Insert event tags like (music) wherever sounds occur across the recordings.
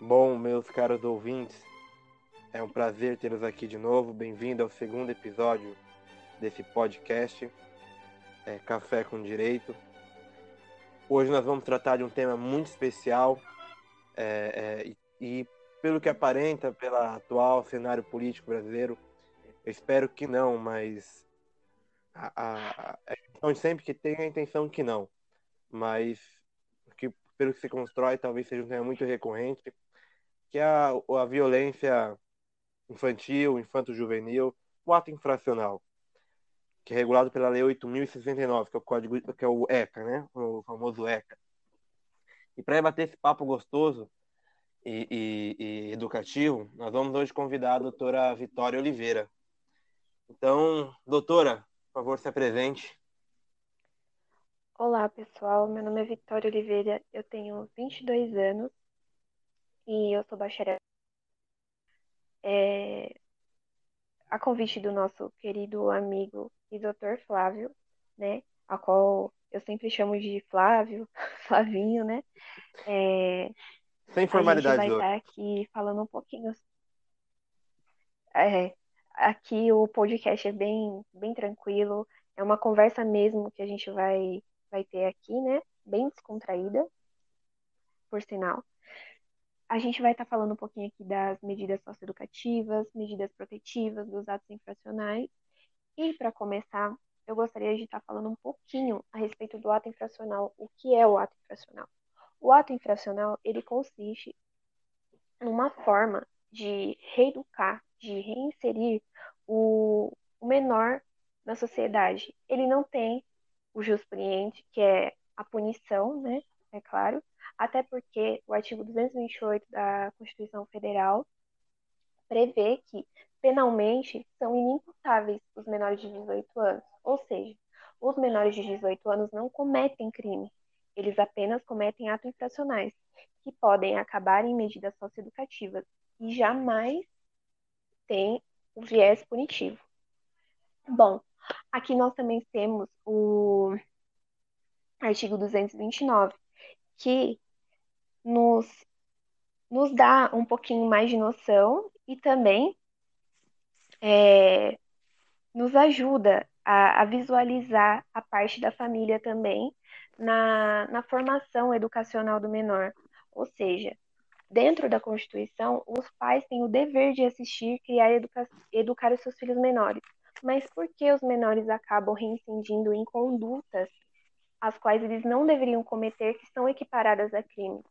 Bom, meus caros ouvintes, é um prazer tê-los aqui de novo. Bem-vindo ao segundo episódio desse podcast, é, Café com Direito. Hoje nós vamos tratar de um tema muito especial é, é, e, pelo que aparenta, pelo atual cenário político brasileiro, eu espero que não, mas a, a, a, sempre que tem a intenção que não, mas que pelo que se constrói talvez seja um tema muito recorrente que é a, a violência infantil, infanto-juvenil, o ato infracional, que é regulado pela Lei 8.069, que é o código, que é o ECA, né? O famoso ECA. E para bater esse papo gostoso e, e, e, educativo, nós vamos hoje convidar a doutora Vitória Oliveira. Então, doutora, por favor, se apresente. Olá, pessoal. Meu nome é Vitória Oliveira, eu tenho 22 anos e eu sou bacharel. É, a convite do nosso querido amigo e doutor Flávio, né? A qual eu sempre chamo de Flávio, (laughs) Flavinho, né? É, Sem formalidade. A gente vai estar aqui falando um pouquinho. É, aqui o podcast é bem, bem tranquilo, é uma conversa mesmo que a gente vai, vai ter aqui, né? Bem descontraída, por sinal. A gente vai estar tá falando um pouquinho aqui das medidas socioeducativas, medidas protetivas, dos atos infracionais. E, para começar, eu gostaria de estar tá falando um pouquinho a respeito do ato infracional. O que é o ato infracional? O ato infracional, ele consiste numa forma de reeducar, de reinserir o, o menor na sociedade. Ele não tem o jusperiente, que é a punição, né? É claro, até porque o artigo 228 da Constituição Federal prevê que penalmente são inimputáveis os menores de 18 anos, ou seja, os menores de 18 anos não cometem crime, eles apenas cometem atos infracionais, que podem acabar em medidas socioeducativas e jamais têm o viés punitivo. Bom, aqui nós também temos o artigo 229, que nos, nos dá um pouquinho mais de noção e também é, nos ajuda a, a, visualizar a parte da família também na, na formação educacional do menor. Ou seja, dentro da Constituição, os pais têm o dever de assistir, criar e educar, educar os seus filhos menores. Mas por que os menores acabam reincidindo em condutas as quais eles não deveriam cometer que são equiparadas a crime?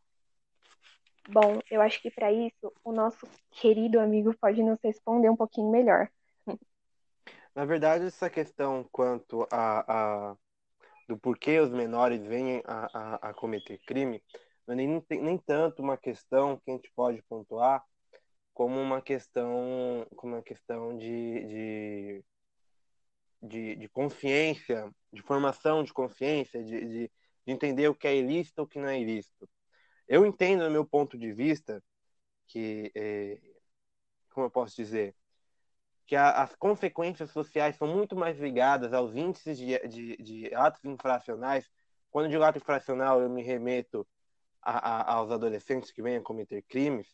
Bom, eu acho que para isso o nosso querido amigo pode nos responder um pouquinho melhor. Na verdade, essa questão quanto a, a do porquê os menores vêm a, a, a cometer crime não é nem, nem tanto uma questão que a gente pode pontuar como uma questão como uma questão de, de, de, de consciência, de formação de consciência, de, de, de entender o que é ilícito e o que não é ilícito. Eu entendo, do meu ponto de vista, que, é, como eu posso dizer, que a, as consequências sociais são muito mais ligadas aos índices de, de, de atos infracionais. Quando digo ato infracional, eu me remeto a, a, aos adolescentes que venham cometer crimes,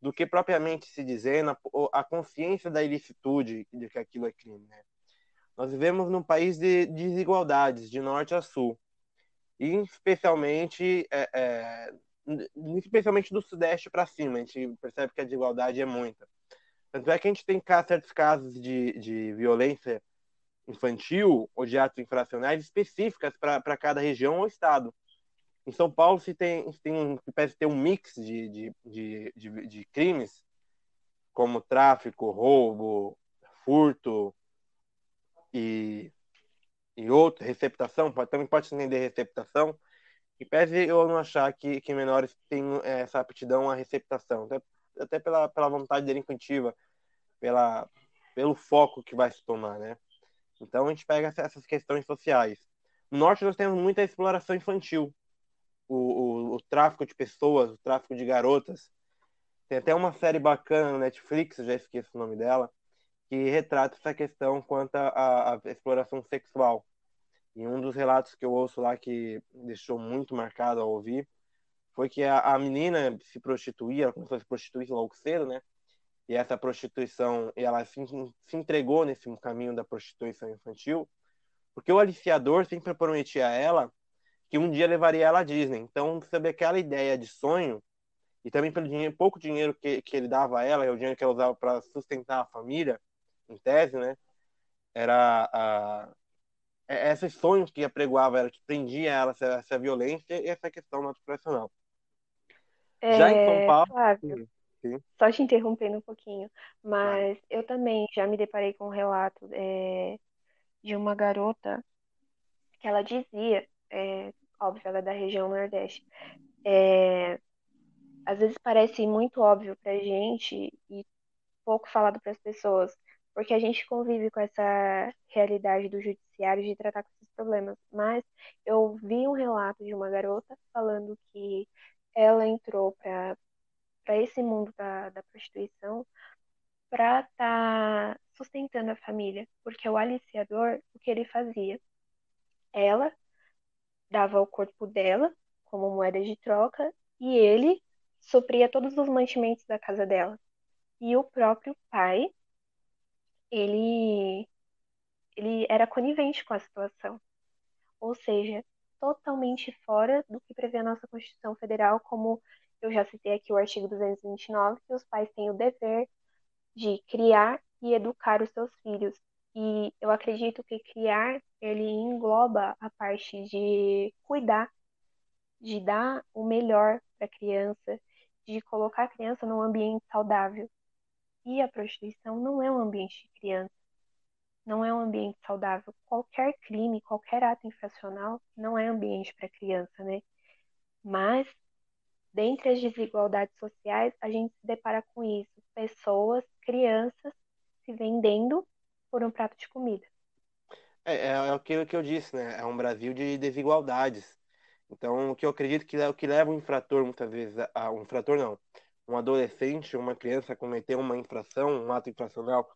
do que propriamente se dizendo a, a consciência da ilicitude de que aquilo é crime. Né? Nós vivemos num país de desigualdades, de norte a sul. E especialmente é, é, especialmente do Sudeste para cima, a gente percebe que a desigualdade é muita. Tanto é que a gente tem certos casos de, de violência infantil ou de atos infracionais específicas para cada região ou estado. Em São Paulo se tem, se tem um, parece ter um mix de, de, de, de, de crimes, como tráfico, roubo, furto e, e outro, receptação, também pode se entender receptação, em pese eu não achar que, que menores têm é, essa aptidão à receptação, até, até pela, pela vontade delinquentiva, pela, pelo foco que vai se tomar, né? Então a gente pega essas questões sociais. No norte nós temos muita exploração infantil, o, o, o tráfico de pessoas, o tráfico de garotas. Tem até uma série bacana no Netflix, já esqueço o nome dela, que retrata essa questão quanto à exploração sexual e um dos relatos que eu ouço lá que deixou muito marcado ao ouvir foi que a, a menina se prostituía, ela começou a se prostituir logo cedo, né? E essa prostituição, ela se, se entregou nesse caminho da prostituição infantil, porque o aliciador sempre prometia a ela que um dia levaria ela à Disney. Então, sobre aquela ideia de sonho, e também pelo dinheiro, pouco dinheiro que, que ele dava a ela, é o dinheiro que ela usava para sustentar a família, em tese, né? Era a, é, esses sonhos que apregoava ela, que prendia ela, essa, essa violência e essa questão natural. É, já em São Paulo. Flávio, sim. Só te interrompendo um pouquinho, mas eu também já me deparei com um relato é, de uma garota que ela dizia, é, óbvio, ela é da região Nordeste, é, às vezes parece muito óbvio pra gente e pouco falado para as pessoas, porque a gente convive com essa realidade do judiciário de tratar com esses problemas. Mas eu vi um relato de uma garota falando que ela entrou para esse mundo da, da prostituição para estar tá sustentando a família, porque o aliciador, o que ele fazia? Ela dava o corpo dela como moeda de troca e ele supria todos os mantimentos da casa dela. E o próprio pai, ele ele era conivente com a situação. Ou seja, totalmente fora do que prevê a nossa Constituição Federal, como eu já citei aqui o artigo 229, que os pais têm o dever de criar e educar os seus filhos. E eu acredito que criar, ele engloba a parte de cuidar, de dar o melhor para a criança, de colocar a criança num ambiente saudável. E a prostituição não é um ambiente de criança não é um ambiente saudável. Qualquer crime, qualquer ato infracional não é ambiente para criança, né? Mas, dentre as desigualdades sociais, a gente se depara com isso. Pessoas, crianças, se vendendo por um prato de comida. É, é, é aquilo que eu disse, né? É um Brasil de desigualdades. Então, o que eu acredito que é o que leva o infrator, muitas vezes, a, um infrator não, um adolescente, uma criança cometer uma infração, um ato infracional,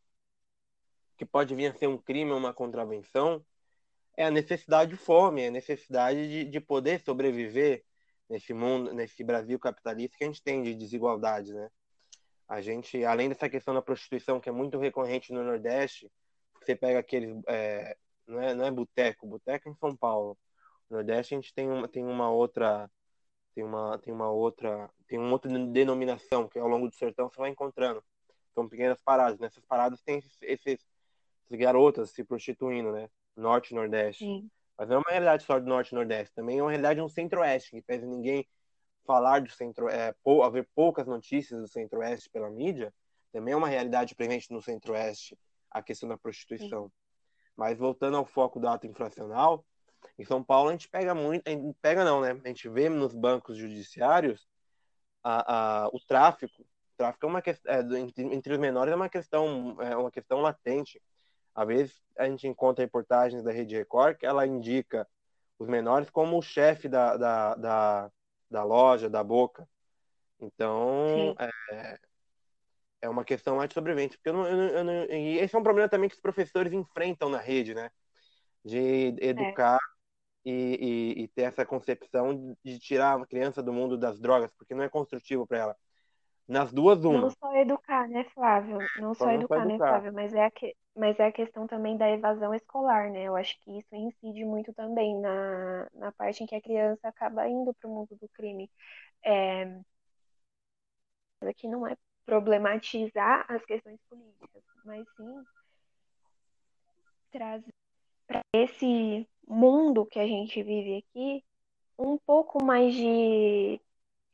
que pode vir a ser um crime ou uma contravenção, é a necessidade de fome, é a necessidade de, de poder sobreviver nesse mundo, nesse Brasil capitalista que a gente tem de desigualdade, né? A gente, além dessa questão da prostituição que é muito recorrente no Nordeste, você pega aqueles, é, não é, não é boteco, boteco é em São Paulo. No Nordeste a gente tem uma, tem uma outra, tem uma, tem uma outra, tem uma outra denominação que ao longo do sertão você vai encontrando. São pequenas paradas. Nessas paradas tem esses, esses garotas se prostituindo, né? Norte e Nordeste. Sim. Mas não é uma realidade só do Norte e Nordeste, também é uma realidade no Centro-Oeste, que pese ninguém falar do Centro, é, pou, haver poucas notícias do Centro-Oeste pela mídia, também é uma realidade presente no Centro-Oeste a questão da prostituição. Sim. Mas voltando ao foco do ato infracional, em São Paulo a gente pega muito, a gente pega não, né? A gente vê nos bancos judiciários a, a, o tráfico. O tráfico é uma questão, é, entre, entre os menores é uma questão, é uma questão latente. Às vezes a gente encontra reportagens da Rede Record que ela indica os menores como o chefe da, da, da, da, loja, da boca. Então, é, é uma questão mais de sobrevivência. Porque eu não, eu, eu não, e esse é um problema também que os professores enfrentam na rede, né? De educar é. E, e, e, ter essa concepção de tirar a criança do mundo das drogas, porque não é construtivo para ela. Nas duas, uma. Não só educar, né, Flávio? Não só, só educar, não né, educar, né, Flávio? Mas é, a que, mas é a questão também da evasão escolar, né? Eu acho que isso incide muito também na, na parte em que a criança acaba indo para o mundo do crime. É... Aqui não é problematizar as questões políticas, mas sim trazer para esse mundo que a gente vive aqui um pouco mais de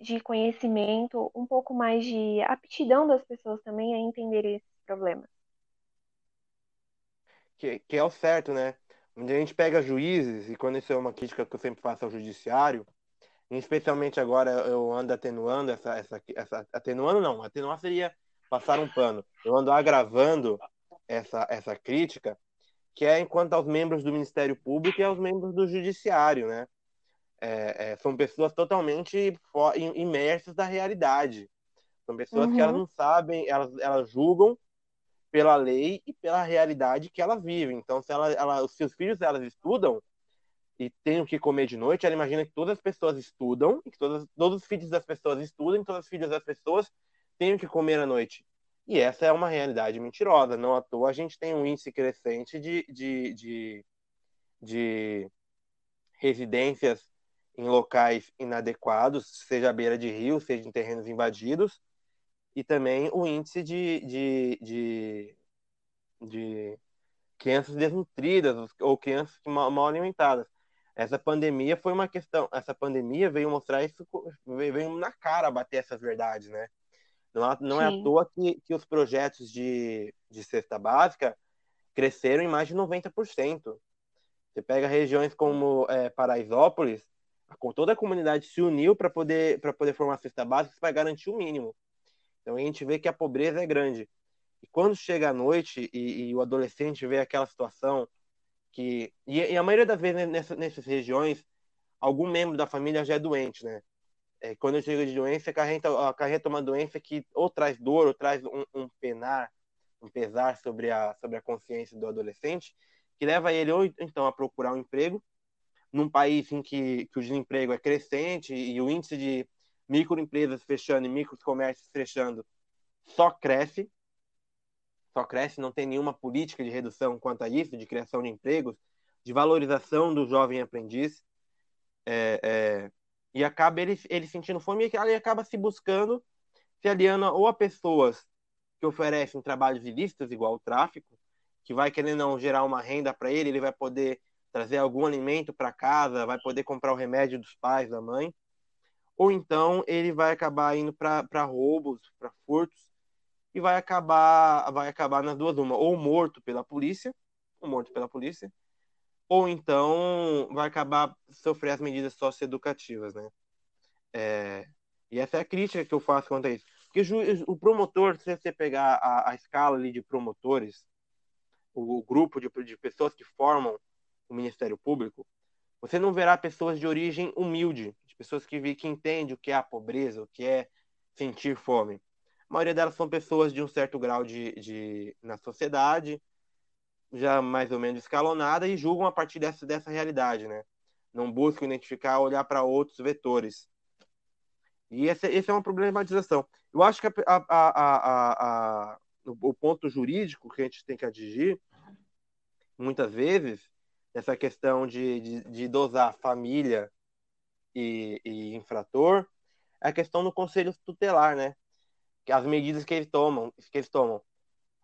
de conhecimento, um pouco mais de aptidão das pessoas também a entender esses problemas. Que, que é o certo, né? Onde a gente pega juízes, e quando isso é uma crítica que eu sempre faço ao judiciário, especialmente agora eu ando atenuando essa, essa, essa atenuando não, atenuar seria passar um pano. Eu ando agravando essa, essa crítica, que é enquanto aos membros do Ministério Público e aos membros do Judiciário, né? é, é, são pessoas totalmente imersas da realidade. São pessoas uhum. que elas uhum. não sabem, elas, elas julgam pela lei e pela realidade que elas vivem. Então, se, ela, ela, os seus filhos elas estudam, e tenho que comer de noite, ela imagina que todas as pessoas estudam, que todas, todos os filhos das pessoas estudam, e todas as filhas das pessoas tenham que comer à noite. E essa é uma realidade mentirosa. Não à toa a gente tem um índice crescente de, de, de, de residências em locais inadequados, seja à beira de rio, seja em terrenos invadidos, e também o índice de, de, de, de crianças desnutridas ou crianças mal, alimentadas. Essa pandemia foi uma questão, essa pandemia veio mostrar isso, veio na cara bater essas verdades, né? Não, não é à toa que, que os projetos de, de cesta básica cresceram em mais de 90%. Você pega regiões como é, Paraisópolis, com toda a comunidade se uniu para poder, poder formar cesta básica para garantir o mínimo. Então a gente vê que a pobreza é grande. E quando chega a noite e, e o adolescente vê aquela situação que. E, e a maioria das vezes nessa, nessas regiões, algum membro da família já é doente, né? É, quando eu chego de doença, acarreta, acarreta uma doença que ou traz dor, ou traz um, um penar, um pesar sobre a, sobre a consciência do adolescente, que leva ele ou então a procurar um emprego, num país em que, que o desemprego é crescente e o índice de microempresas fechando e microcomércios fechando só cresce, só cresce, não tem nenhuma política de redução quanto a isso, de criação de empregos, de valorização do jovem aprendiz, é, é, e acaba ele, ele sentindo fome e ele acaba se buscando, se aliando ou a pessoas que oferecem trabalhos ilícitos, igual o tráfico, que vai querendo não gerar uma renda para ele, ele vai poder trazer algum alimento para casa, vai poder comprar o remédio dos pais, da mãe, ou então ele vai acabar indo para roubos, para furtos, e vai acabar vai acabar nas duas uma, ou morto pela polícia, ou morto pela polícia, ou então vai acabar sofrer as medidas socioeducativas, né? É, e essa é a crítica que eu faço quanto a isso. Porque o promotor, se você pegar a, a escala ali de promotores, o, o grupo de, de pessoas que formam o Ministério Público, você não verá pessoas de origem humilde, de pessoas que, que entendem o que é a pobreza, o que é sentir fome. A maioria delas são pessoas de um certo grau de, de na sociedade, já mais ou menos escalonada, e julgam a partir dessa, dessa realidade, né? Não buscam identificar, olhar para outros vetores. E essa, essa é uma problematização. Eu acho que a, a, a, a, o ponto jurídico que a gente tem que atingir, muitas vezes, essa questão de, de, de dosar família e, e, infrator, é a questão do conselho tutelar, né? as medidas que eles tomam, que eles tomam.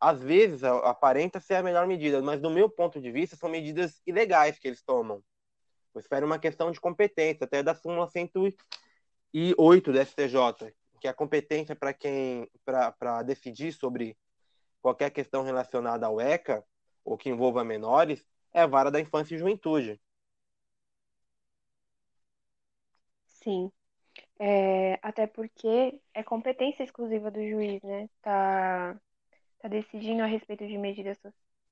Às vezes aparenta ser a melhor medida, mas do meu ponto de vista são medidas ilegais que eles tomam. Eu espero uma questão de competência, até da súmula 108 do STJ, que é a competência para quem para decidir sobre qualquer questão relacionada ao ECA ou que envolva menores é a vara da infância e juventude. Sim. É, até porque é competência exclusiva do juiz, né? Tá, tá decidindo a respeito de medidas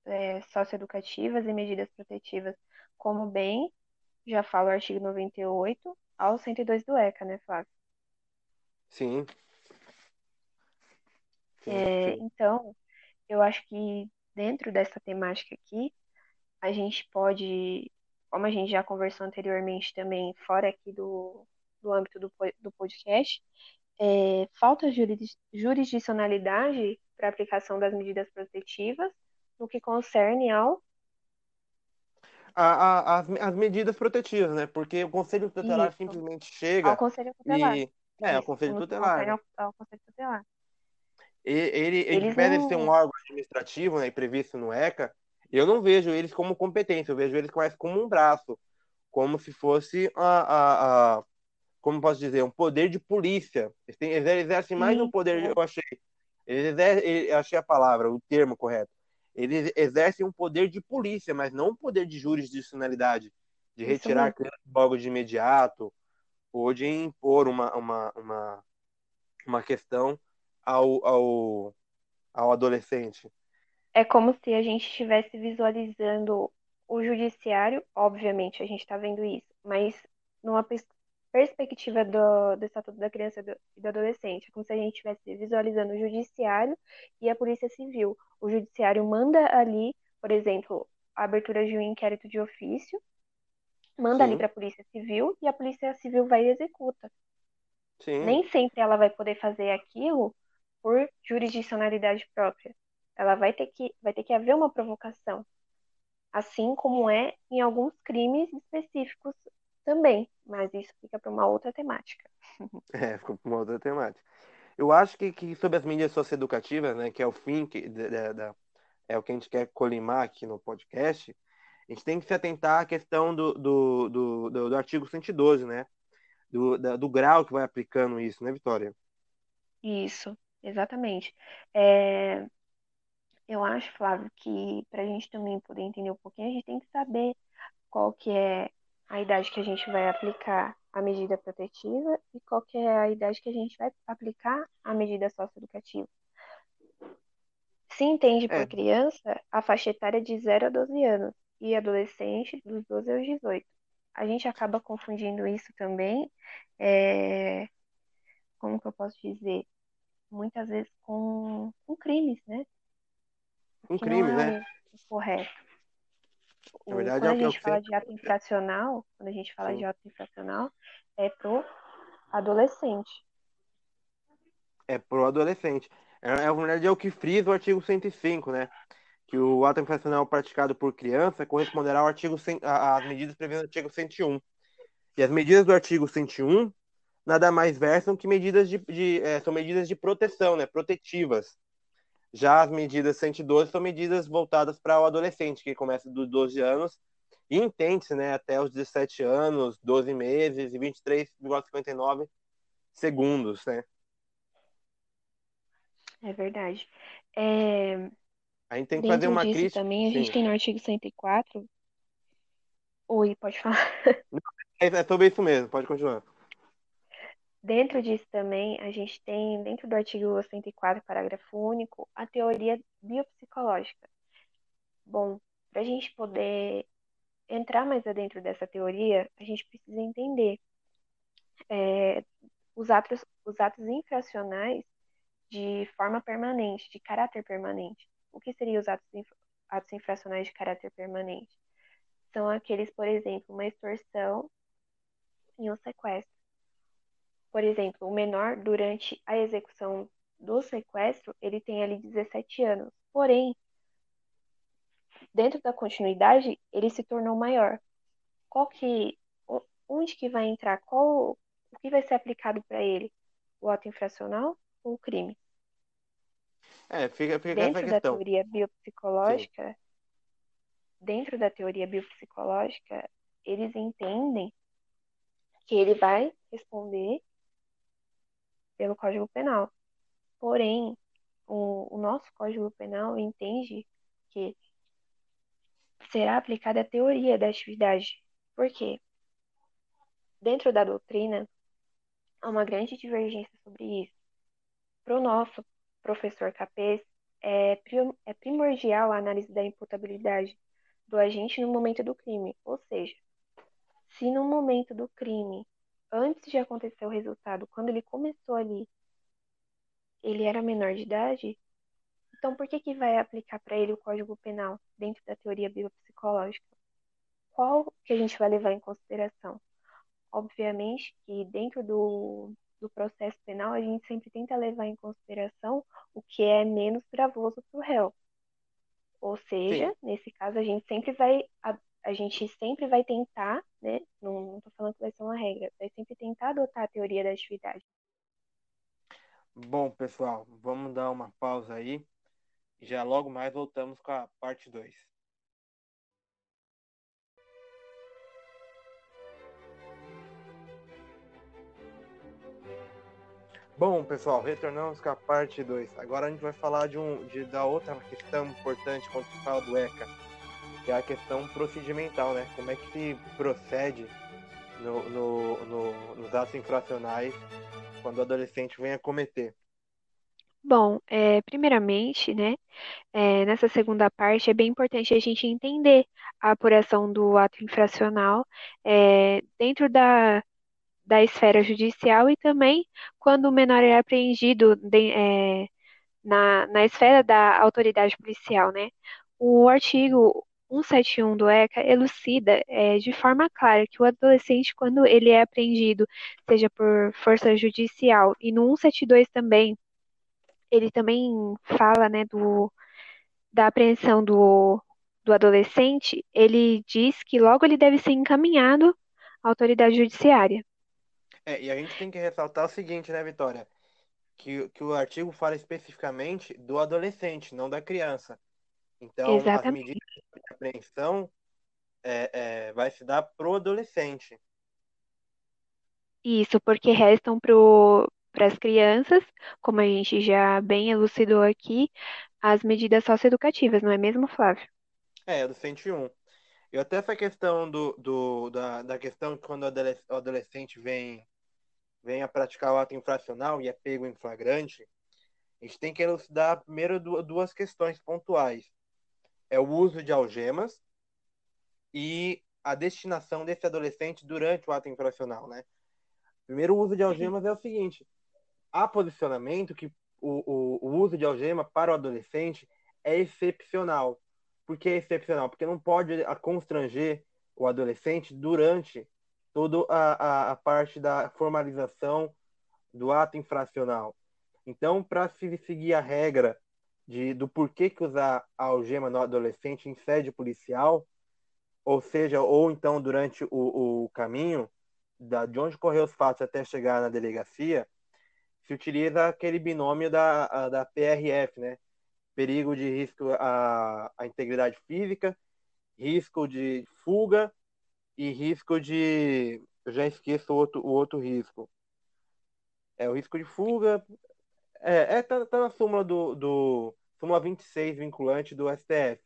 é, socioeducativas e medidas protetivas como bem, já fala o artigo 98 ao 102 do ECA, né, Flávio? Sim. sim, é, sim. Então, eu acho que dentro dessa temática aqui, a gente pode, como a gente já conversou anteriormente também, fora aqui do, do âmbito do, do podcast, é, falta jurisdicionalidade para aplicação das medidas protetivas no que concerne ao a, a, as, as medidas protetivas, né? Porque o Conselho Tutelar Isso. simplesmente chega. Ao Conselho Tutelar. E, é, ao Conselho Tutelar. Ao, ao Conselho Tutelar. E, ele, ele, não... ser um órgão administrativo, né, previsto no ECA, eu não vejo eles como competência, eu vejo eles mais como um braço, como se fosse a, a, a como posso dizer, um poder de polícia. Eles, têm, eles exercem mais um poder, eu achei. Eles exercem, eu achei a palavra, o termo correto. Eles exercem um poder de polícia, mas não um poder de jurisdicionalidade, de retirar crianças logo de imediato, ou de impor uma, uma, uma, uma questão ao, ao, ao adolescente. É como se a gente estivesse visualizando o judiciário, obviamente a gente está vendo isso, mas numa perspectiva do, do Estatuto da Criança e do Adolescente. É como se a gente estivesse visualizando o judiciário e a Polícia Civil. O judiciário manda ali, por exemplo, a abertura de um inquérito de ofício, manda ali Sim, para a Polícia Civil e a Polícia Civil vai e executa. sim. Nem sempre ela vai poder fazer aquilo por jurisdicionalidade própria. Ela vai ter que, vai ter que haver uma provocação, assim como é em alguns crimes específicos também, mas isso fica para uma outra temática. (laughs) É, ficou para uma outra temática. Eu acho que, que sobre as mídias socioeducativas, né, que é o fim que, da, da- é o que a gente quer colimar aqui no podcast, a gente tem que se atentar à questão do, do, do, do, do artigo 112, né? Do, da- do grau que vai aplicando isso, né, Vitória? Isso, exatamente. É, eu acho, Flávio, que para a gente também poder entender um pouquinho, a gente tem que saber qual que é a idade que a gente vai aplicar a medida protetiva e qual que é a idade que a gente vai aplicar a medida socioeducativa. Se entende É, por criança, a faixa etária é de 0 a 12 anos e adolescente dos 12 aos 18. A gente acaba confundindo isso também, é, como que eu posso dizer? Muitas vezes com, com crimes, né? um Que não crime, é né? correto. Na verdade, quando é a o que é o gente fala sempre. de ato infracional, quando a gente fala de Sim. ato infracional, é pro adolescente. É pro adolescente. É, é, na verdade, é o que frisa o artigo 105, né? Que o ato infracional praticado por criança corresponderá ao artigo 100, a- às medidas previstas no artigo 101. E as medidas do artigo 101 nada mais versam que medidas de, de é, são medidas de proteção, né? Protetivas. Já as medidas 112 são medidas voltadas para o adolescente, que começa dos 12 anos e entende-se, né, até os 17 anos, 12 meses e 23,59 segundos, né? É verdade. É, A gente tem que fazer dentro uma disso crítica. também, a gente Sim. tem no artigo 104. Oi, pode falar. É, é sobre isso mesmo, pode continuar. Dentro disso também, a gente tem, dentro do artigo 104, parágrafo único, a teoria biopsicológica. Bom, para a gente poder entrar mais adentro dessa teoria, a gente precisa entender é, os atos, os atos infracionais de forma permanente, de caráter permanente. O que seriam os atos, atos infracionais de caráter permanente? São aqueles, por exemplo, uma extorsão e um sequestro. Por exemplo, o menor, durante a execução do sequestro, ele tem ali 17 anos. Porém, dentro da continuidade, ele se tornou maior. Qual que, onde que vai entrar? Qual, o que vai ser aplicado para ele? O ato infracional ou o crime? É, fica, fica Dentro da questão. teoria Sim. biopsicológica, dentro da teoria biopsicológica, eles entendem que ele vai responder pelo Código Penal. Porém, o, o nosso Código Penal entende que será aplicada a teoria da atividade. Por quê? Dentro da doutrina, há uma grande divergência sobre isso. Para o nosso professor Capês, é, é primordial a análise da imputabilidade do agente no momento do crime. Ou seja, se no momento do crime, antes de acontecer o resultado, quando ele começou ali, ele era menor de idade, então por que que vai aplicar para ele o Código Penal dentro da teoria biopsicológica? Qual que a gente vai levar em consideração? Obviamente que dentro do, do processo penal a gente sempre tenta levar em consideração o que é menos gravoso para o réu. Ou seja, Sim. nesse caso a gente sempre vai a, a gente sempre vai tentar, né? Não estou falando que vai ser uma regra, vai sempre tentar adotar a teoria da atividade. Bom, pessoal, vamos dar uma pausa aí. Já logo mais voltamos com a parte 2. Bom, pessoal, retornamos com a parte 2. Agora a gente vai falar de um, de, da outra questão importante quando se fala do ECA, que é a questão procedimental, né? Como é que se procede no, no, no, nos atos infracionais quando o adolescente vem a cometer. Bom, é, primeiramente, né, é, nessa segunda parte é bem importante a gente entender a apuração do ato infracional é, dentro da, da esfera judicial e também quando o menor é apreendido de- é, na, na esfera da autoridade policial, né? O artigo 171 do ECA elucida é, de forma clara que o adolescente, quando ele é apreendido, seja por força judicial, e no 172 também, ele também fala né, do, da apreensão do, do adolescente, ele diz que logo ele deve ser encaminhado à autoridade judiciária. É, e a gente tem que ressaltar o seguinte, né, Vitória? Que, que o artigo fala especificamente do adolescente, não da criança. Então, Exatamente. as medidas de apreensão é, é, vai se dar pro adolescente. Isso, porque restam para as crianças, como a gente já bem elucidou aqui, as medidas socioeducativas, não é mesmo, Flávio? É, do 101. E até essa questão do, do, da, da questão que quando o adolescente vem, vem a praticar o ato infracional e é pego em flagrante, a gente tem que elucidar primeiro duas questões pontuais é o uso de algemas e a destinação desse adolescente durante o ato infracional, né? Primeiro, o uso de algemas é o seguinte: há posicionamento que o, o, o uso de algema para o adolescente é excepcional. Por que é excepcional? Porque não pode constranger o adolescente durante toda a, a, a parte da formalização do ato infracional. Então, para se seguir a regra de, do porquê que usar a algema no adolescente em sede policial, ou seja, ou então durante o, o caminho da, de onde correu os fatos até chegar na delegacia, se utiliza aquele binômio da, da PRF, né? Perigo de risco à, à integridade física, risco de fuga e risco de. Eu já esqueço o outro, o outro risco. É o risco de fuga, é, é tá, tá na súmula do, do súmula 26 vinculante do STF,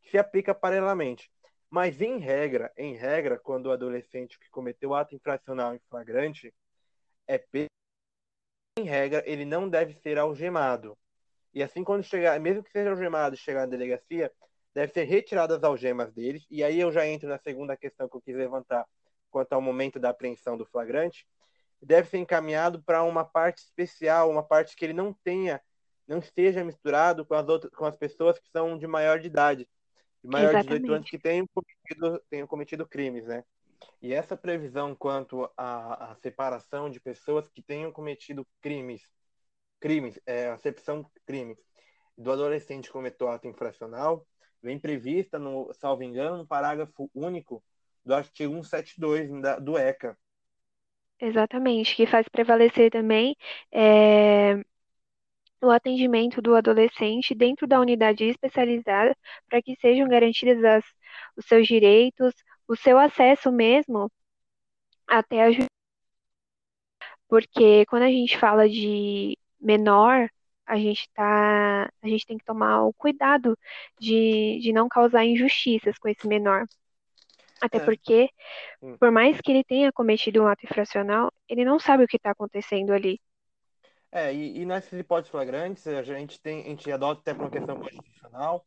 que se aplica paralelamente. Mas em regra, em regra, quando o adolescente que cometeu ato infracional em flagrante é em regra, ele não deve ser algemado. E assim, quando chegar, mesmo que seja algemado e chegar na delegacia, deve ser retiradas as algemas deles. E aí eu já entro na segunda questão que eu quis levantar quanto ao momento da apreensão do flagrante, deve ser encaminhado para uma parte especial, uma parte que ele não tenha, não esteja misturado com as outras, com as pessoas que são de maior de idade, de maior Exatamente. de 18 anos que tenham cometido, tenham cometido crimes, né? E essa previsão quanto à, à, separação de pessoas que tenham cometido crimes, crimes, é, acepção crime, do adolescente cometeu ato infracional, vem prevista, no, salvo engano, no parágrafo único do artigo 172 da, do ECA, Exatamente, que faz prevalecer também é, o atendimento do adolescente dentro da unidade especializada para que sejam garantidos as, os seus direitos, o seu acesso mesmo até a justiça. Porque quando a gente fala de menor, a gente tá, a gente tem que tomar o cuidado de, de não causar injustiças com esse menor. Até é. porque, hum. por mais que ele tenha cometido um ato infracional, ele não sabe o que está acontecendo ali. É, e, e nessas hipóteses flagrantes, a gente tem, a gente adota até por uma questão constitucional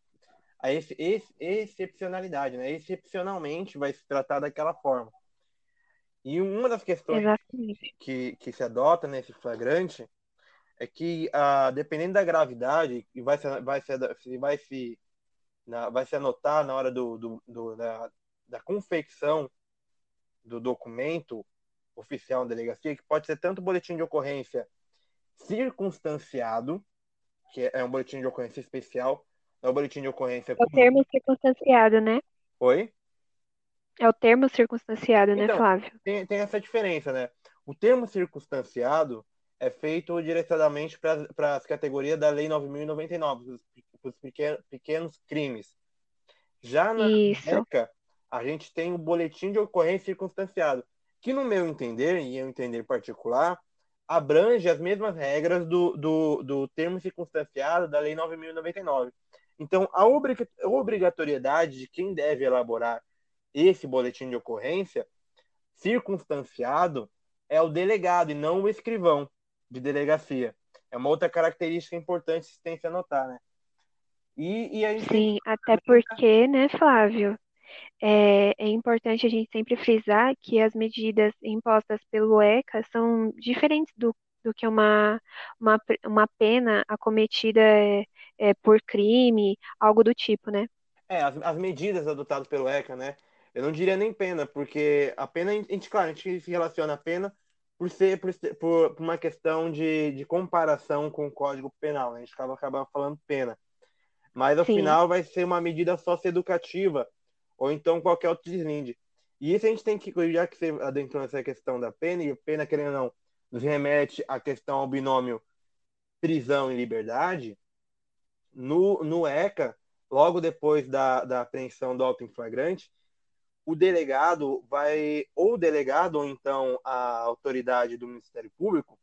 a esse, esse, excepcionalidade, né? Excepcionalmente vai se tratar daquela forma. E uma das questões que, que se adota nesse flagrante é que, ah, dependendo da gravidade, e vai se, vai se, vai se, na, vai se anotar na hora do, do, do da, da confecção do documento oficial na delegacia, que pode ser tanto boletim de ocorrência circunstanciado, que é um boletim de ocorrência especial, é o boletim de ocorrência. É o termo circunstanciado, né? Oi? É o termo circunstanciado, né, então, Flávio? Tem, tem essa diferença, né? O termo circunstanciado é feito diretamente para as categorias da Lei 9.099, os pequenos, pequenos crimes. Já na Isso. ECA, a gente tem o boletim de ocorrência circunstanciado, que no meu entender, e eu entender particular, abrange as mesmas regras do, do, do termo circunstanciado da Lei 9.099. Então, a obrigatoriedade de quem deve elaborar esse boletim de ocorrência circunstanciado é o delegado e não o escrivão de delegacia. É uma outra característica importante que tem que anotar, né? E, e aí Sim, até porque, né, Flávio? É, é importante a gente sempre frisar que as medidas impostas pelo ECA são diferentes do, do que uma, uma, uma pena acometida é, é, por crime, algo do tipo, né? É, as, as medidas adotadas pelo ECA, né? Eu não diria nem pena, porque a pena, a gente, claro, a gente se relaciona a pena por ser por, por, por uma questão de, de comparação com o Código Penal, né? A gente acaba, acaba falando pena. Mas, ao Sim. final, vai ser uma medida socioeducativa, ou então qualquer outro deslinde. E isso a gente tem que, já que você adentrou nessa questão da pena, e pena, querendo ou não, nos remete à questão ao binômio prisão e liberdade, no, no ECA, logo depois da, da apreensão do auto em flagrante, o delegado vai, ou o delegado, ou então a autoridade do Ministério Público,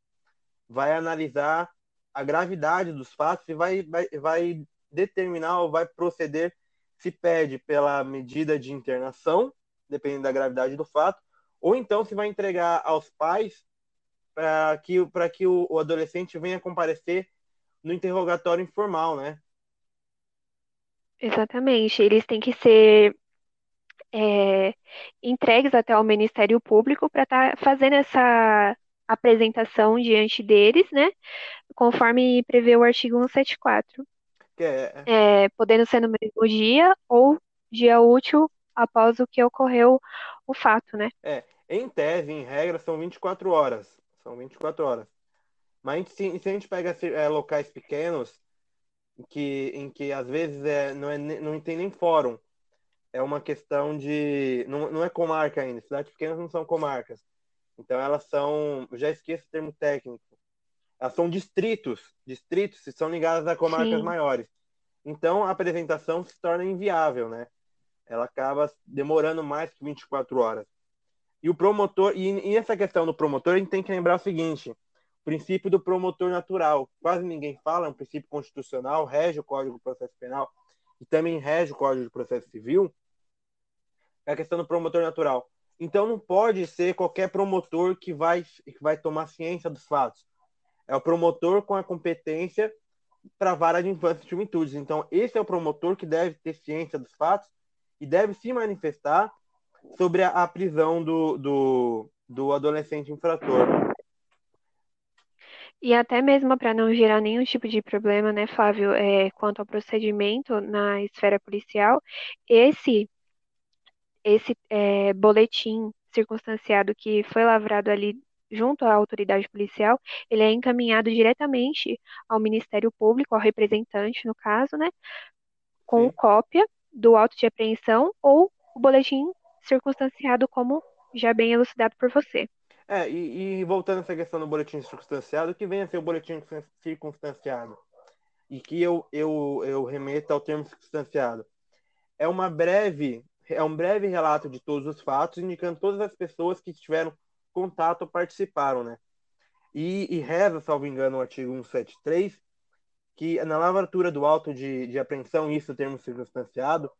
vai analisar a gravidade dos fatos e vai, vai, vai determinar ou vai proceder se pede pela medida de internação, dependendo da gravidade do fato, ou então se vai entregar aos pais para que, pra que o, o adolescente venha comparecer no interrogatório informal, né? Exatamente. Eles têm que ser é, entregues até ao Ministério Público para estar tá fazendo essa apresentação diante deles, né? Conforme prevê o artigo 174. É... É, podendo ser no mesmo dia ou dia útil após o que ocorreu o fato, né? É, em tese, em regra, são 24 horas. São 24 horas. Mas se, se a gente pega é, locais pequenos, que, em que às vezes é, não, é, não tem nem fórum, é uma questão de. Não, não é comarca ainda, cidades pequenas não são comarcas. Então elas são. Já esqueço o termo técnico. Elas são distritos. Distritos se são ligadas a comarcas Sim. maiores. Então a apresentação se torna inviável, né? Ela acaba demorando mais que 24 horas. E o promotor, e, e essa questão do promotor, a gente tem que lembrar o seguinte: o princípio do promotor natural. Quase ninguém fala, é um princípio constitucional, rege o Código do Processo Penal e também rege o Código de Processo Civil é a questão do promotor natural. Então não pode ser qualquer promotor que vai, que vai tomar ciência dos fatos. É o promotor com a competência para a vara de infância e juventude. Então esse é o promotor que deve ter ciência dos fatos e deve se manifestar sobre a, a prisão do, do, do adolescente infrator. E até mesmo para não gerar nenhum tipo de problema, né, Flávio, é, quanto ao procedimento na esfera policial, esse esse é, boletim circunstanciado que foi lavrado ali junto à autoridade policial, ele é encaminhado diretamente ao Ministério Público, ao representante, no caso, né, com Sim. cópia do auto de apreensão ou o boletim circunstanciado, como já bem elucidado por você. É, e, e voltando a essa questão do boletim circunstanciado, o que vem a ser o boletim circunstanciado? E que eu, eu, eu remeto ao termo circunstanciado. É uma breve é um breve relato de todos os fatos, indicando todas as pessoas que tiveram contato participaram, né? E, e reza, salvo engano, o artigo 173, que na lavratura do auto de, de apreensão, isso termo circunstanciado,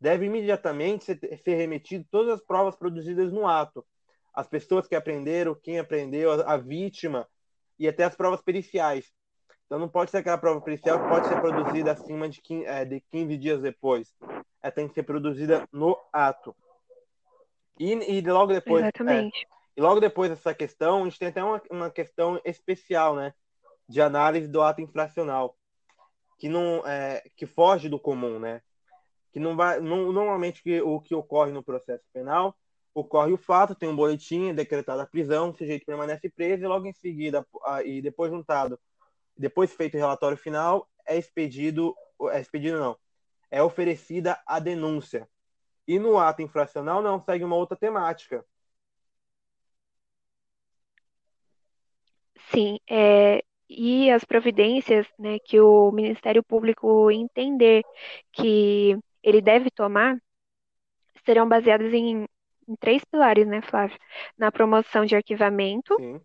deve imediatamente ser, ser remetido todas as provas produzidas no ato, as pessoas que aprenderam, quem aprendeu, a, a vítima e até as provas periciais. Então não pode ser aquela prova pericial que pode ser produzida acima de 15, é, de 15 dias depois ela tem que ser produzida no ato. E, e logo depois. Exatamente. É, e logo depois dessa questão, a gente tem até uma, uma questão especial, né? De análise do ato infracional. Que não é, que foge do comum, né? Que não vai. Não, normalmente que, o que ocorre no processo penal ocorre o fato, tem um boletim, é decretada a prisão, o sujeito permanece preso e logo em seguida, e depois juntado, depois feito o relatório final, é expedido, é expedido não, é oferecida a denúncia. E no ato infracional não segue uma outra temática. Sim, é, e as providências né, que o Ministério Público entender que ele deve tomar serão baseadas em, em três pilares, né, Flávio? Na promoção de arquivamento, Sim.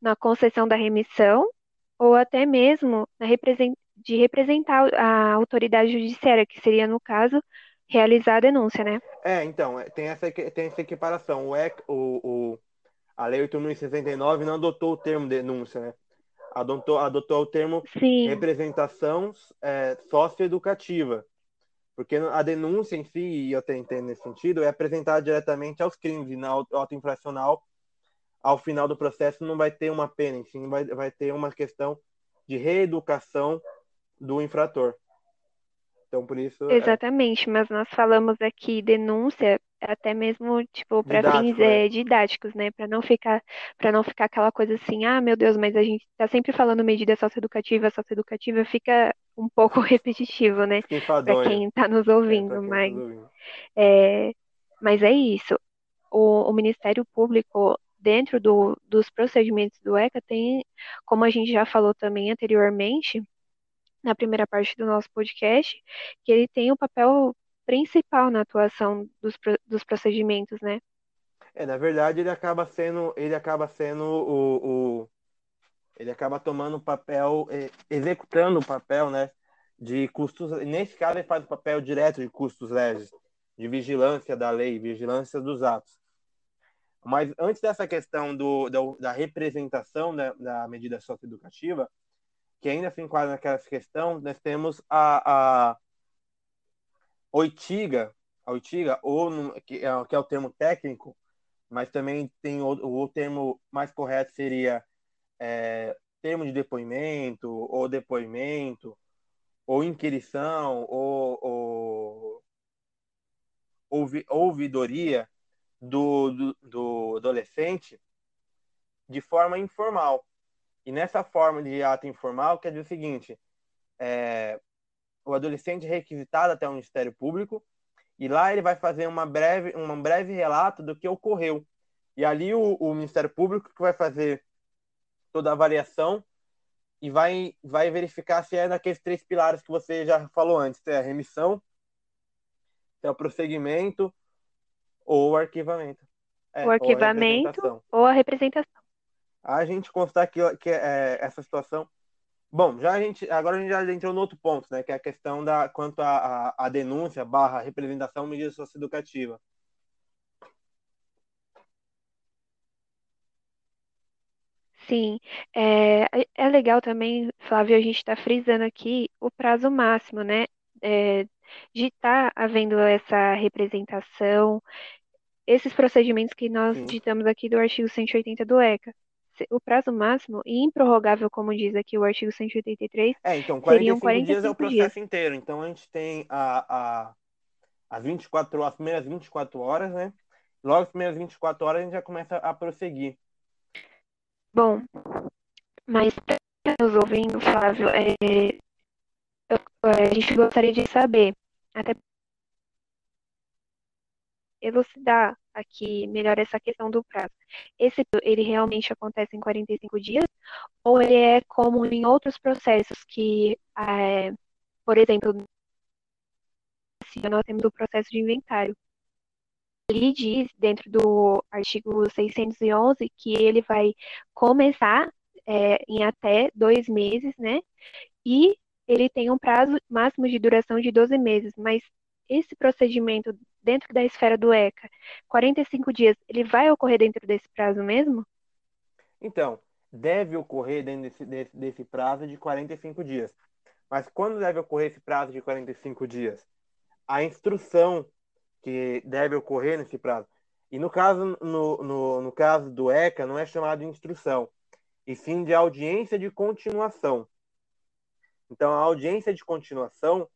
na concessão da remissão ou até mesmo na represent de representar a autoridade judiciária, que seria, no caso, realizar a denúncia, né? É, então, é, tem essa, tem essa equiparação. O, o, a Lei 8.069 não adotou o termo denúncia, né? Adotou, adotou o termo Sim. representação é, socioeducativa. Porque a denúncia em si, e eu até entendo nesse sentido, é apresentada diretamente aos crimes, e na auto infracional, ao final do processo, não vai ter uma pena, enfim, vai, vai ter uma questão de reeducação do infrator. Então, por isso. é Exatamente, é... mas nós falamos aqui denúncia até mesmo tipo para fins é. é, didáticos, né, para não ficar para não ficar aquela coisa assim, ah, meu Deus, mas a gente está sempre falando medida socioeducativa, socioeducativa fica um pouco (laughs) repetitivo, né, para quem está nos ouvindo, é, mas tá ouvindo. É, mas é isso. O, o Ministério Público dentro do, dos procedimentos do ECA tem, como a gente já falou também anteriormente, na primeira parte do nosso podcast, que ele tem o papel principal na atuação dos, dos procedimentos, né? É, na verdade, ele acaba sendo, ele acaba sendo o, o ele acaba tomando o papel, é, executando o papel, né, de custos. Nesse caso, ele faz o papel direto de custos leves, de vigilância da lei, vigilância dos atos. Mas antes dessa questão do, da, da representação da, da medida socioeducativa, que ainda se enquadra naquela questão, nós temos a, a oitiga, a oitiga, ou que é, que é o termo técnico, mas também tem o, o termo mais correto seria é, termo de depoimento, ou depoimento, ou inquirição, ou, ou ouvi, ouvidoria do, do, do adolescente de forma informal. E nessa forma de ato informal, quer dizer o seguinte: é, o adolescente requisitado até o Ministério Público e lá ele vai fazer uma breve, um breve relato do que ocorreu. E ali o, o Ministério Público que vai fazer toda a avaliação e vai, vai verificar se é naqueles três pilares que você já falou antes: se é a remissão, se é o prosseguimento ou o arquivamento. É, o arquivamento ou a, ou a representação a gente constar que, que é, essa situação. Bom, já a gente, agora a gente já entrou no outro ponto, né, que é a questão da quanto à a, a, denúncia barra representação medida socioeducativa. Sim, é, é legal também, Flávio, a gente está frisando aqui o prazo máximo, né, é, de estar tá havendo essa representação, esses procedimentos que nós Sim. ditamos aqui do artigo 180 do ECA o prazo máximo e improrrogável, como diz aqui o artigo 183, é, então, 45 seriam 45 dias é o processo dias. inteiro. Então a gente tem a, a, as 24 as primeiras 24 horas, né? Logo as primeiras 24 horas a gente já começa a prosseguir. Bom, mas nos ouvindo, Flávio, é, eu, a gente gostaria de saber, até elucidar aqui melhor essa questão do prazo. Esse ele realmente acontece em 45 dias ou ele é como em outros processos que, é, por exemplo, nós temos o processo de inventário. Ele diz, dentro do artigo 611, que ele vai começar é, em até dois meses, né? E ele tem um prazo máximo de duração de 12 meses, mas esse procedimento dentro da esfera do ECA, 45 dias, ele vai ocorrer dentro desse prazo mesmo? Então, deve ocorrer dentro desse, desse, desse prazo de 45 dias. Mas quando deve ocorrer esse prazo de 45 dias? A instrução que deve ocorrer nesse prazo. E no caso, no, no, no caso do ECA, não é chamado de instrução, e sim de audiência de continuação. Então, a audiência de continuação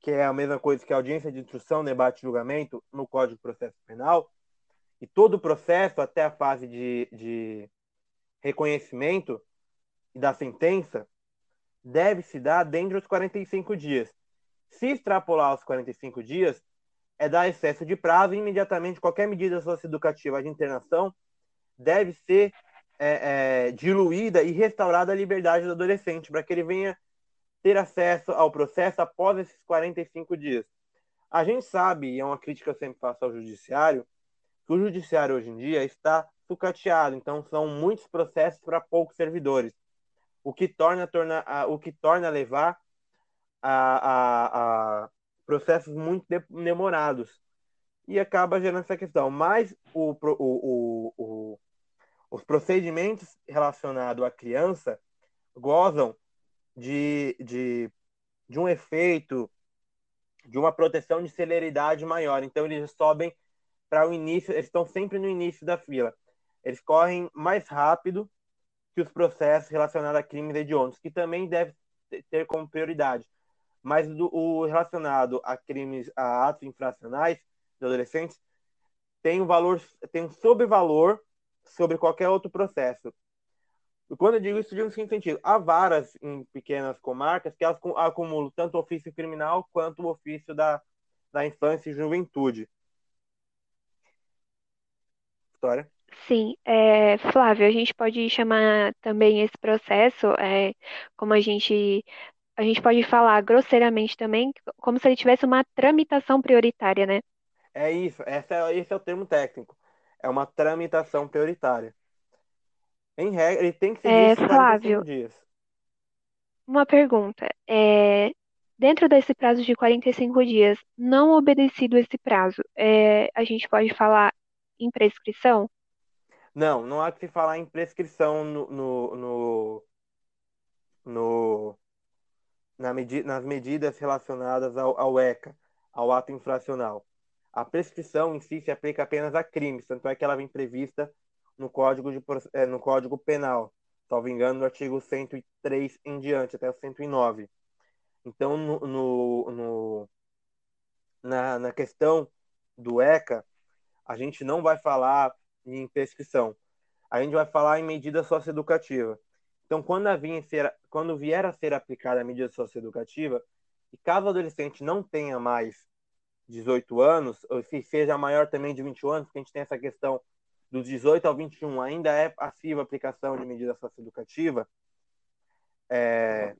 que é a mesma coisa que audiência de instrução, debate e julgamento no Código de Processo Penal, e todo o processo até a fase de, de reconhecimento da sentença deve se dar dentro dos 45 dias. Se extrapolar os 45 dias, é dar excesso de prazo e imediatamente qualquer medida socioeducativa de internação deve ser é, é, diluída e restaurada a liberdade do adolescente para que ele venha ter acesso ao processo após esses 45 dias. A gente sabe, e é uma crítica que eu sempre faço ao judiciário, que o judiciário hoje em dia está sucateado, então são muitos processos para poucos servidores, o que torna, torna o que torna levar a, a, a processos muito demorados e acaba gerando essa questão. Mas o, o, o, os procedimentos relacionados à criança gozam de, de, de um efeito, de uma proteção de celeridade maior. Então, eles sobem para o início, eles estão sempre no início da fila. Eles correm mais rápido que os processos relacionados a crimes hediondos, que também deve ter como prioridade. mas do, o relacionado a crimes, a atos infracionais de adolescentes tem um valor, tem um sobrevalor sobre qualquer outro processo. Quando eu digo isso, digo no seguinte sentido: há varas em pequenas comarcas que elas acumulam tanto o ofício criminal quanto o ofício da, da infância e juventude. História? Sim, é, Flávio, a gente pode chamar também esse processo, é, como a gente, a gente pode falar grosseiramente também, como se ele tivesse uma tramitação prioritária, né? É isso, esse é, esse é o termo técnico. É uma tramitação prioritária. Em regra, ele tem que seguir É, esses 45 Flávio, dias. uma pergunta. É, dentro desse prazo de 45 dias, não obedecido esse prazo, é, a gente pode falar em prescrição? Não, não há que se falar em prescrição no, no, no, no- na medi nas medidas relacionadas ao, ao ECA, ao ato infracional. A prescrição em si se aplica apenas a crimes, tanto é que ela vem prevista no Código, de, eh, no Código Penal, salvo engano, no artigo 103 em diante, até o 109. Então, no, no, no- na, na questão do ECA, a gente não vai falar em prescrição. A gente vai falar em medida socioeducativa. Então, quando, a ser, quando vier a ser aplicada a medida socioeducativa, e caso o adolescente não tenha mais 18 anos, ou se seja maior também de 21 anos, porque a gente tem essa questão dos 18 ao 21, ainda é passiva a aplicação de medida socioeducativa, é,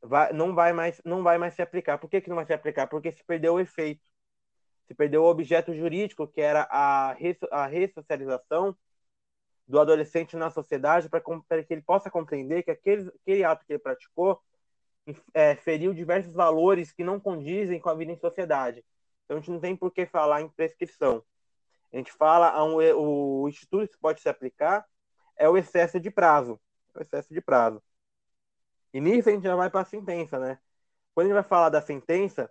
vai, não, vai mais, não vai mais se aplicar. Por que, que não vai se aplicar? Porque se perdeu o efeito. Se perdeu o objeto jurídico, que era a, a ressocialização do adolescente na sociedade, para que ele possa compreender que aquele, aquele ato que ele praticou é, feriu diversos valores que não condizem com a vida em sociedade. Então a gente não tem por que falar em prescrição. A gente fala, um, o instituto que pode se aplicar é o excesso de prazo. O excesso de prazo. E nisso a gente já vai para a sentença, né? Quando a gente vai falar da sentença,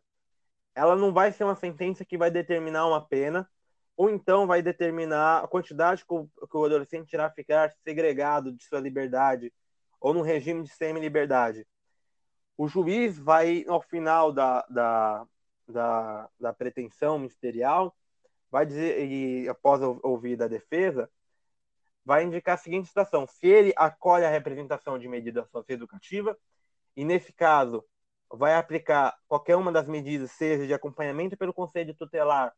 ela não vai ser uma sentença que vai determinar uma pena, ou então vai determinar a quantidade que o adolescente irá ficar segregado de sua liberdade, ou no regime de semi-liberdade. O juiz vai, ao final da, da, da, da pretensão ministerial, vai dizer, e após ouvir da defesa, vai indicar a seguinte situação: se ele acolhe a representação de medida socioeducativa, e nesse caso vai aplicar qualquer uma das medidas, seja de acompanhamento pelo conselho tutelar,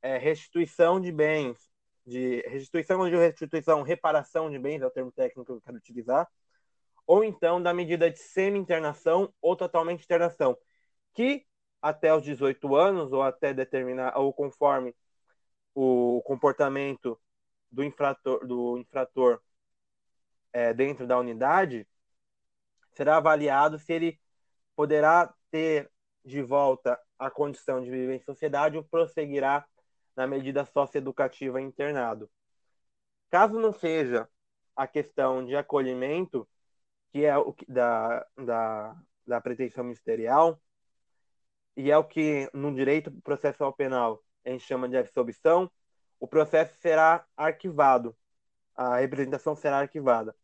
é, restituição de bens, de restituição de restituição, reparação de bens, é o termo técnico que eu quero utilizar, ou então da medida de semi-internação ou totalmente internação, que até os 18 anos, ou até determinar, ou conforme o comportamento do infrator, do infrator é, dentro da unidade, será avaliado se ele poderá ter de volta a condição de viver em sociedade ou prosseguirá na medida socioeducativa internado. Caso não seja a questão de acolhimento, que é o que, da, da, da pretensão ministerial, e é o que no direito processual penal a gente chama de absolvição, o processo será arquivado, a representação será arquivada.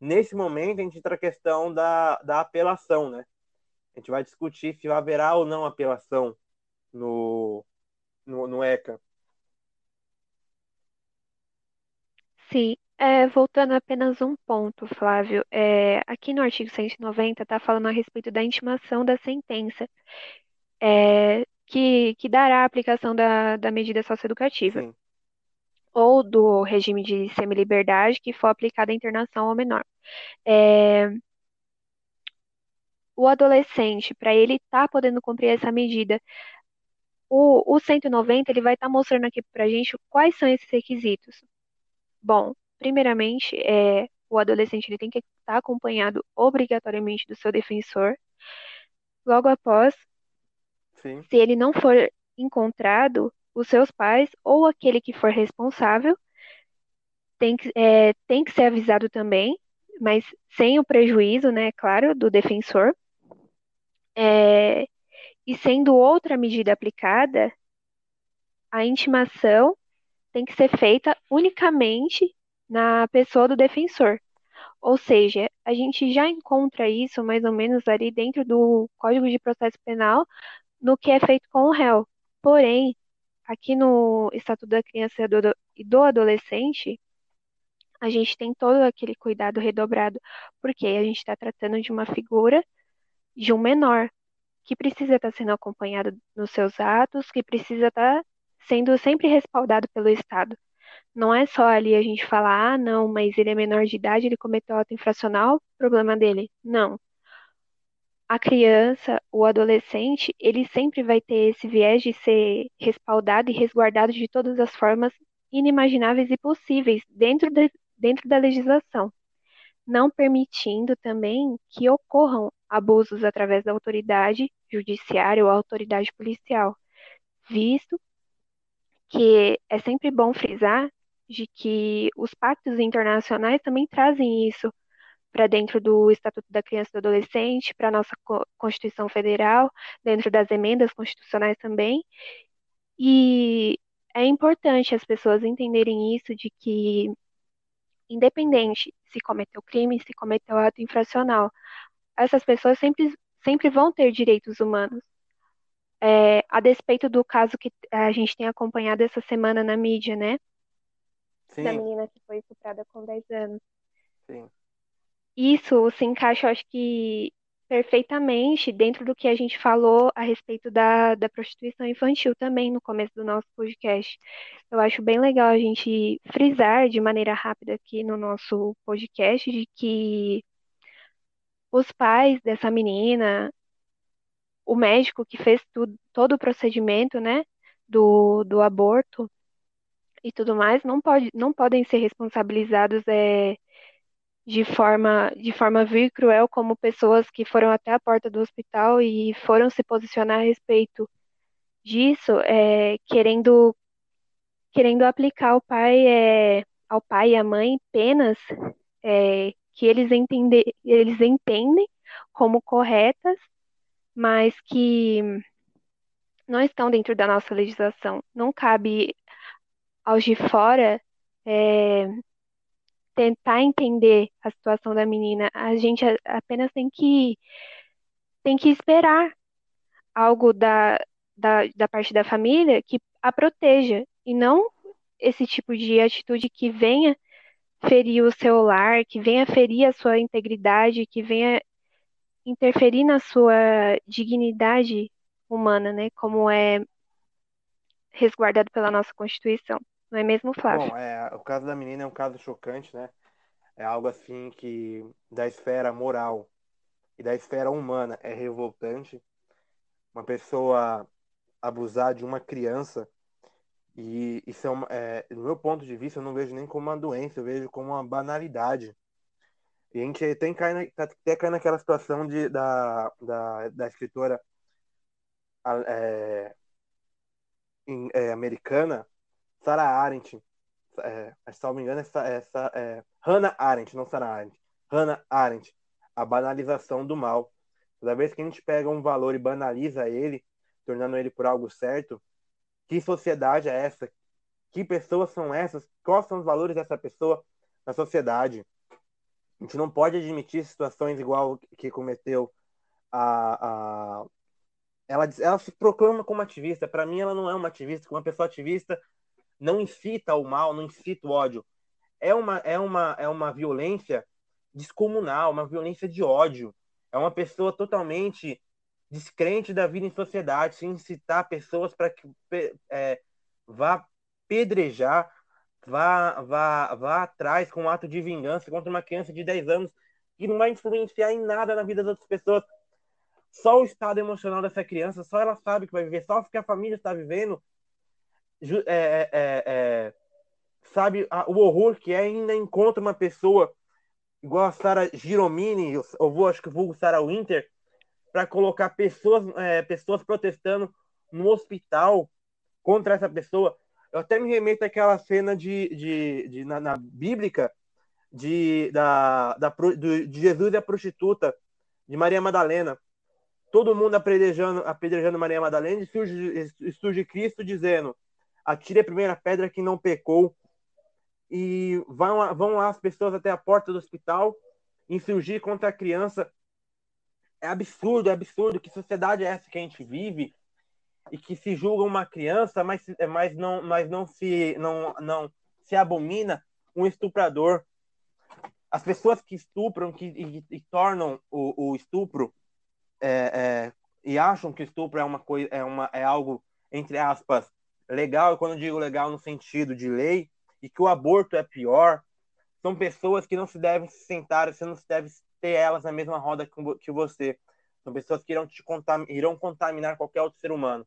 Nesse momento, a gente entra a questão da, da apelação, né? A gente vai discutir se haverá ou não apelação no, no, no ECA. Sim, é, voltando apenas um ponto, Flávio. É, aqui no artigo 190 está falando a respeito da intimação da sentença, é, que, que dará a aplicação da, da medida socioeducativa, Sim, ou do regime de semiliberdade que for aplicada a internação ao menor. É, o adolescente, para ele estar podendo cumprir essa medida, o, o 190 ele vai estar mostrando aqui para a gente quais são esses requisitos. Bom, primeiramente, é, o adolescente ele tem que estar acompanhado obrigatoriamente do seu defensor. Logo após, sim, se ele não for encontrado, os seus pais ou aquele que for responsável tem que, é, tem que ser avisado também, mas sem o prejuízo, né, claro, do defensor. É, e sendo outra medida aplicada, a intimação tem que ser feita unicamente na pessoa do defensor. Ou seja, a gente já encontra isso mais ou menos ali dentro do Código de Processo Penal no que é feito com o réu. Porém, aqui no Estatuto da Criança e do Adolescente, a gente tem todo aquele cuidado redobrado, porque a gente está tratando de uma figura de um menor que precisa estar tá sendo acompanhado nos seus atos, que precisa estar tá sendo sempre respaldado pelo Estado. Não é só ali a gente falar, ah, não, mas ele é menor de idade, ele cometeu ato infracional, problema dele. Não. A criança, o adolescente, ele sempre vai ter esse viés de ser respaldado e resguardado de todas as formas inimagináveis e possíveis dentro, de, dentro da legislação, não permitindo também que ocorram abusos através da autoridade judiciária ou autoridade policial, visto que é sempre bom frisar de que os pactos internacionais também trazem isso para dentro do Estatuto da Criança e do Adolescente, para a nossa Constituição Federal, dentro das emendas constitucionais também. E é importante as pessoas entenderem isso de que independente se cometeu crime, se cometeu ato infracional, essas pessoas sempre, sempre vão ter direitos humanos. É, a despeito do caso que a gente tem acompanhado essa semana na mídia, né? Sim. Da menina que foi estuprada com 10 anos. Sim. Isso se encaixa, acho que, perfeitamente dentro do que a gente falou a respeito da, da prostituição infantil também no começo do nosso podcast. Eu acho bem legal a gente frisar de maneira rápida aqui no nosso podcast de que os pais dessa menina, o médico que fez tudo, todo o procedimento, né, do, do aborto e tudo mais, não, pode, não podem ser responsabilizados é, de forma, de forma vir cruel como pessoas que foram até a porta do hospital e foram se posicionar a respeito disso, é, querendo, querendo aplicar ao pai, é, ao pai e à mãe penas é, que eles, entender, eles entendem como corretas, mas que não estão dentro da nossa legislação. Não cabe aos de fora é, tentar entender a situação da menina. A gente apenas tem que tem que esperar algo da, da, da parte da família que a proteja e não esse tipo de atitude que venha ferir o seu lar, que venha ferir a sua integridade, que venha interferir na sua dignidade humana, né? Como é resguardado pela nossa Constituição. Não é mesmo, Flávio? Bom, é, o caso da menina é um caso chocante, né? É algo assim que da esfera moral e da esfera humana é revoltante. Uma pessoa abusar de uma criança e isso é, uma, é do meu ponto de vista eu não vejo nem como uma doença, eu vejo como uma banalidade. E a gente tem cai tá, até cai naquela situação de, da, da, da escritora é, em, é, americana Sarah Arendt, é, se não me engano, essa, essa é, Hannah Arendt, não Sarah Arendt, Hannah Arendt, a banalização do mal. Toda vez que a gente pega um valor e banaliza ele, tornando ele por algo certo, que sociedade é essa? Que pessoas são essas? Quais são os valores dessa pessoa na sociedade? A gente não pode admitir situações igual que cometeu a, a... Ela, ela se proclama como ativista. Para mim, ela não é uma ativista. Uma pessoa ativista não incita o mal, não incita o ódio. É uma, é uma, é uma violência descomunal, uma violência de ódio. É uma pessoa totalmente descrente da vida em sociedade, sem incitar pessoas para que é, vá pedrejar, vá, vá, vá atrás com um ato de vingança contra uma criança de 10 anos que não vai influenciar em nada na vida das outras pessoas. Só o estado emocional dessa criança, só ela sabe que vai viver, só o que a família está vivendo é, é, é, é, sabe a, o horror que é ainda encontra uma pessoa igual a Sarah Giromini, eu vou, acho que vulgo Sarah Winter, para colocar pessoas, é, pessoas protestando no hospital contra essa pessoa. Eu até me remeto àquela cena de, de, de na, na, bíblica de, da, da, do, de Jesus e a prostituta, de Maria Madalena. Todo mundo apedrejando, apedrejando Maria Madalena e surge, surge Cristo dizendo: atire a primeira pedra que não pecou. E vão, vão lá as pessoas até a porta do hospital insurgir contra a criança. É absurdo, é absurdo. Que sociedade é essa que a gente vive e que se julga uma criança, mas, mas, não, mas não, se, não, não se abomina um estuprador. As pessoas que estupram que, e, e tornam o, o estupro é, é, e acham que estupro é uma coisa é, uma, é algo entre aspas legal, e quando digo legal no sentido de lei, e que o aborto é pior, são pessoas que não se devem se sentar, você não se deve ter elas na mesma roda que você. São pessoas que irão, te contam, irão contaminar qualquer outro ser humano.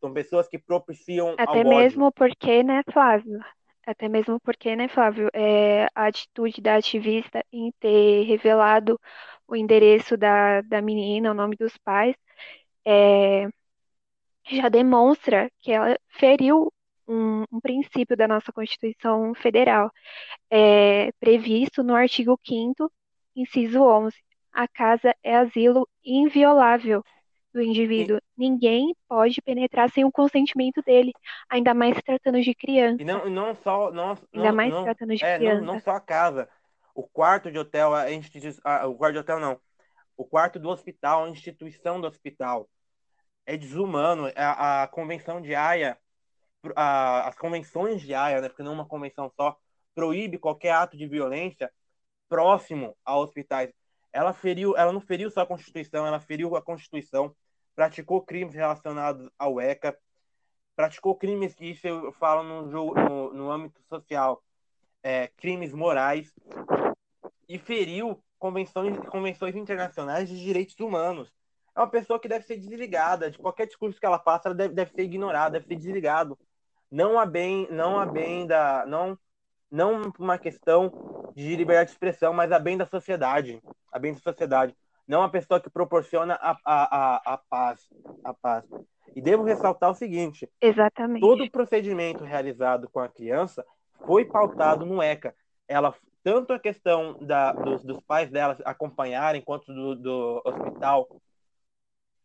São pessoas que propiciam Até mesmo porque, né, Flávio? Até mesmo porque, né, Flávio, é, a atitude da ativista em ter revelado o endereço da, da menina, o nome dos pais, é, já demonstra que ela feriu um, um princípio da nossa Constituição Federal, é, previsto no artigo 5 inciso 11. A casa é asilo inviolável do indivíduo. E... Ninguém pode penetrar sem o consentimento dele, ainda mais se tratando de criança. E não, não só. Não, ainda não, mais não, tratando de é, criança. Não, não só a casa. O quarto de hotel, a diz, ah, o quarto de hotel não. O quarto do hospital, a instituição do hospital. É desumano. A, a convenção de Haia, a, as convenções de Haia, né, porque não é uma convenção só, proíbe qualquer ato de violência próximo a hospitais. Ela feriu, ela não feriu só a Constituição, ela feriu a Constituição, praticou crimes relacionados ao ECA, praticou crimes que isso eu falo no, no, no âmbito social, é, crimes morais, e feriu convenções, convenções internacionais de direitos humanos. É uma pessoa que deve ser desligada de qualquer discurso que ela faça, ela deve, deve ser ignorada, deve ser desligado. Não há bem, não há bem da, não, não uma questão de liberdade de expressão, mas a bem da sociedade, a bem da sociedade. Não a pessoa que proporciona a, a, a, a paz, a paz. E devo ressaltar o seguinte: Exatamente. todo o procedimento realizado com a criança foi pautado no ECA. Ela tanto a questão da, dos, dos pais dela acompanharem, quanto do, do hospital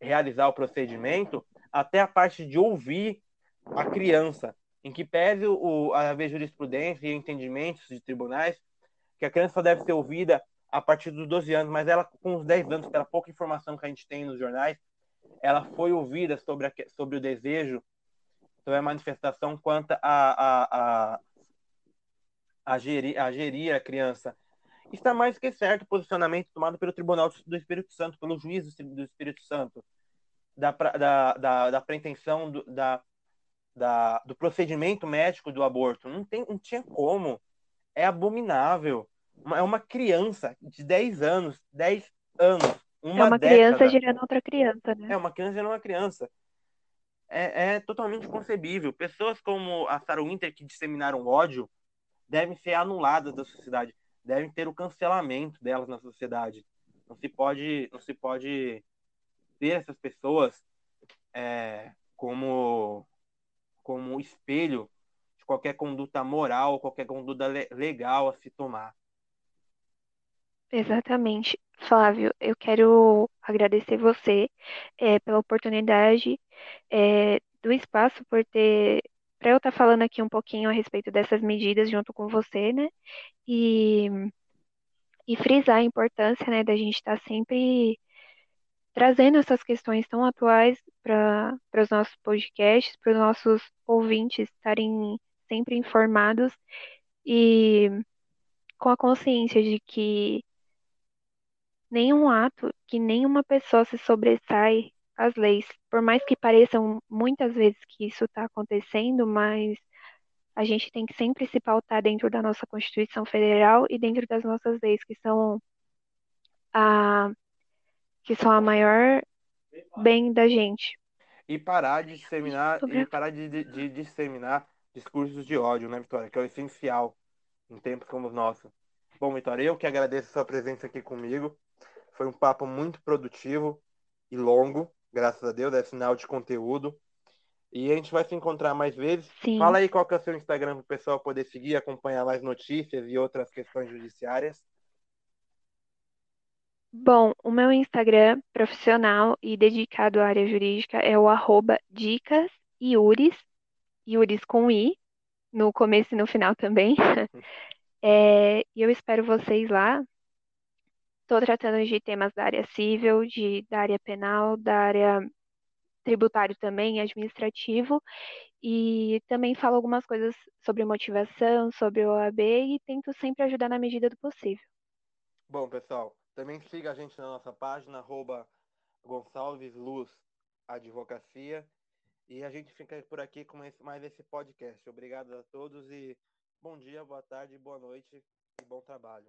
realizar o procedimento, até a parte de ouvir a criança, em que pese o, a jurisprudência e entendimentos de tribunais, que a criança só deve ser ouvida a partir dos 12 anos, mas ela, com os 10 anos, pela pouca informação que a gente tem nos jornais, ela foi ouvida sobre, a, sobre o desejo, sobre a manifestação quanto a, a, a, a, gerir, a gerir a criança. Está mais que certo o posicionamento tomado pelo Tribunal do Espírito Santo, pelo juiz do Espírito Santo, da, da, da, da pretensão do, da, da, do procedimento médico do aborto. Não, tem, não tinha como. É abominável. é uma criança de 10 anos, 10 anos, uma É uma década. criança gerando outra criança, né? É uma criança gerando uma criança. É, é totalmente concebível. Pessoas como a Sarah Winter, que disseminaram ódio, devem ser anuladas da sociedade. Devem ter o cancelamento delas na sociedade. Não se pode, não se pode ter essas pessoas é, como como espelho de qualquer conduta moral, qualquer conduta legal a se tomar. Exatamente. Flávio, eu quero agradecer você é, pela oportunidade é, do espaço por ter para eu estar tá falando aqui um pouquinho a respeito dessas medidas junto com você, né? E, e frisar a importância, né, da gente estar tá sempre trazendo essas questões tão atuais para os nossos podcasts, para os nossos ouvintes estarem sempre informados e com a consciência de que nenhum ato, que nenhuma pessoa se sobressai às leis, por mais que pareçam muitas vezes que isso está acontecendo, mas a gente tem que sempre se pautar dentro da nossa Constituição Federal e dentro das nossas leis, que são a que são a maior bem da gente. E parar de disseminar e parar de, de, de disseminar discursos de ódio, né, Vitória? Que é o essencial em tempos como os nossos. Bom, Vitória, eu que agradeço a sua presença aqui comigo. Foi um papo muito produtivo e longo, graças a Deus, é sinal de conteúdo. E a gente vai se encontrar mais vezes. Sim. Fala aí qual que é o seu Instagram para o pessoal poder seguir, acompanhar mais notícias e outras questões judiciárias. Bom, o meu Instagram profissional e dedicado à área jurídica é o arroba dicas Iuris, Iuris com I, no começo e no final também. (laughs) É, e eu espero vocês lá. Estou tratando de temas da área civil, de, da área penal, da área tributário também, administrativo, e também falo algumas coisas sobre motivação, sobre o OAB e tento sempre ajudar na medida do possível. Bom, pessoal, também siga a gente na nossa página, arroba Gonçalves Luz Advocacia. E a gente fica por aqui com mais esse podcast. Obrigado a todos e bom dia, boa tarde, boa noite e bom trabalho.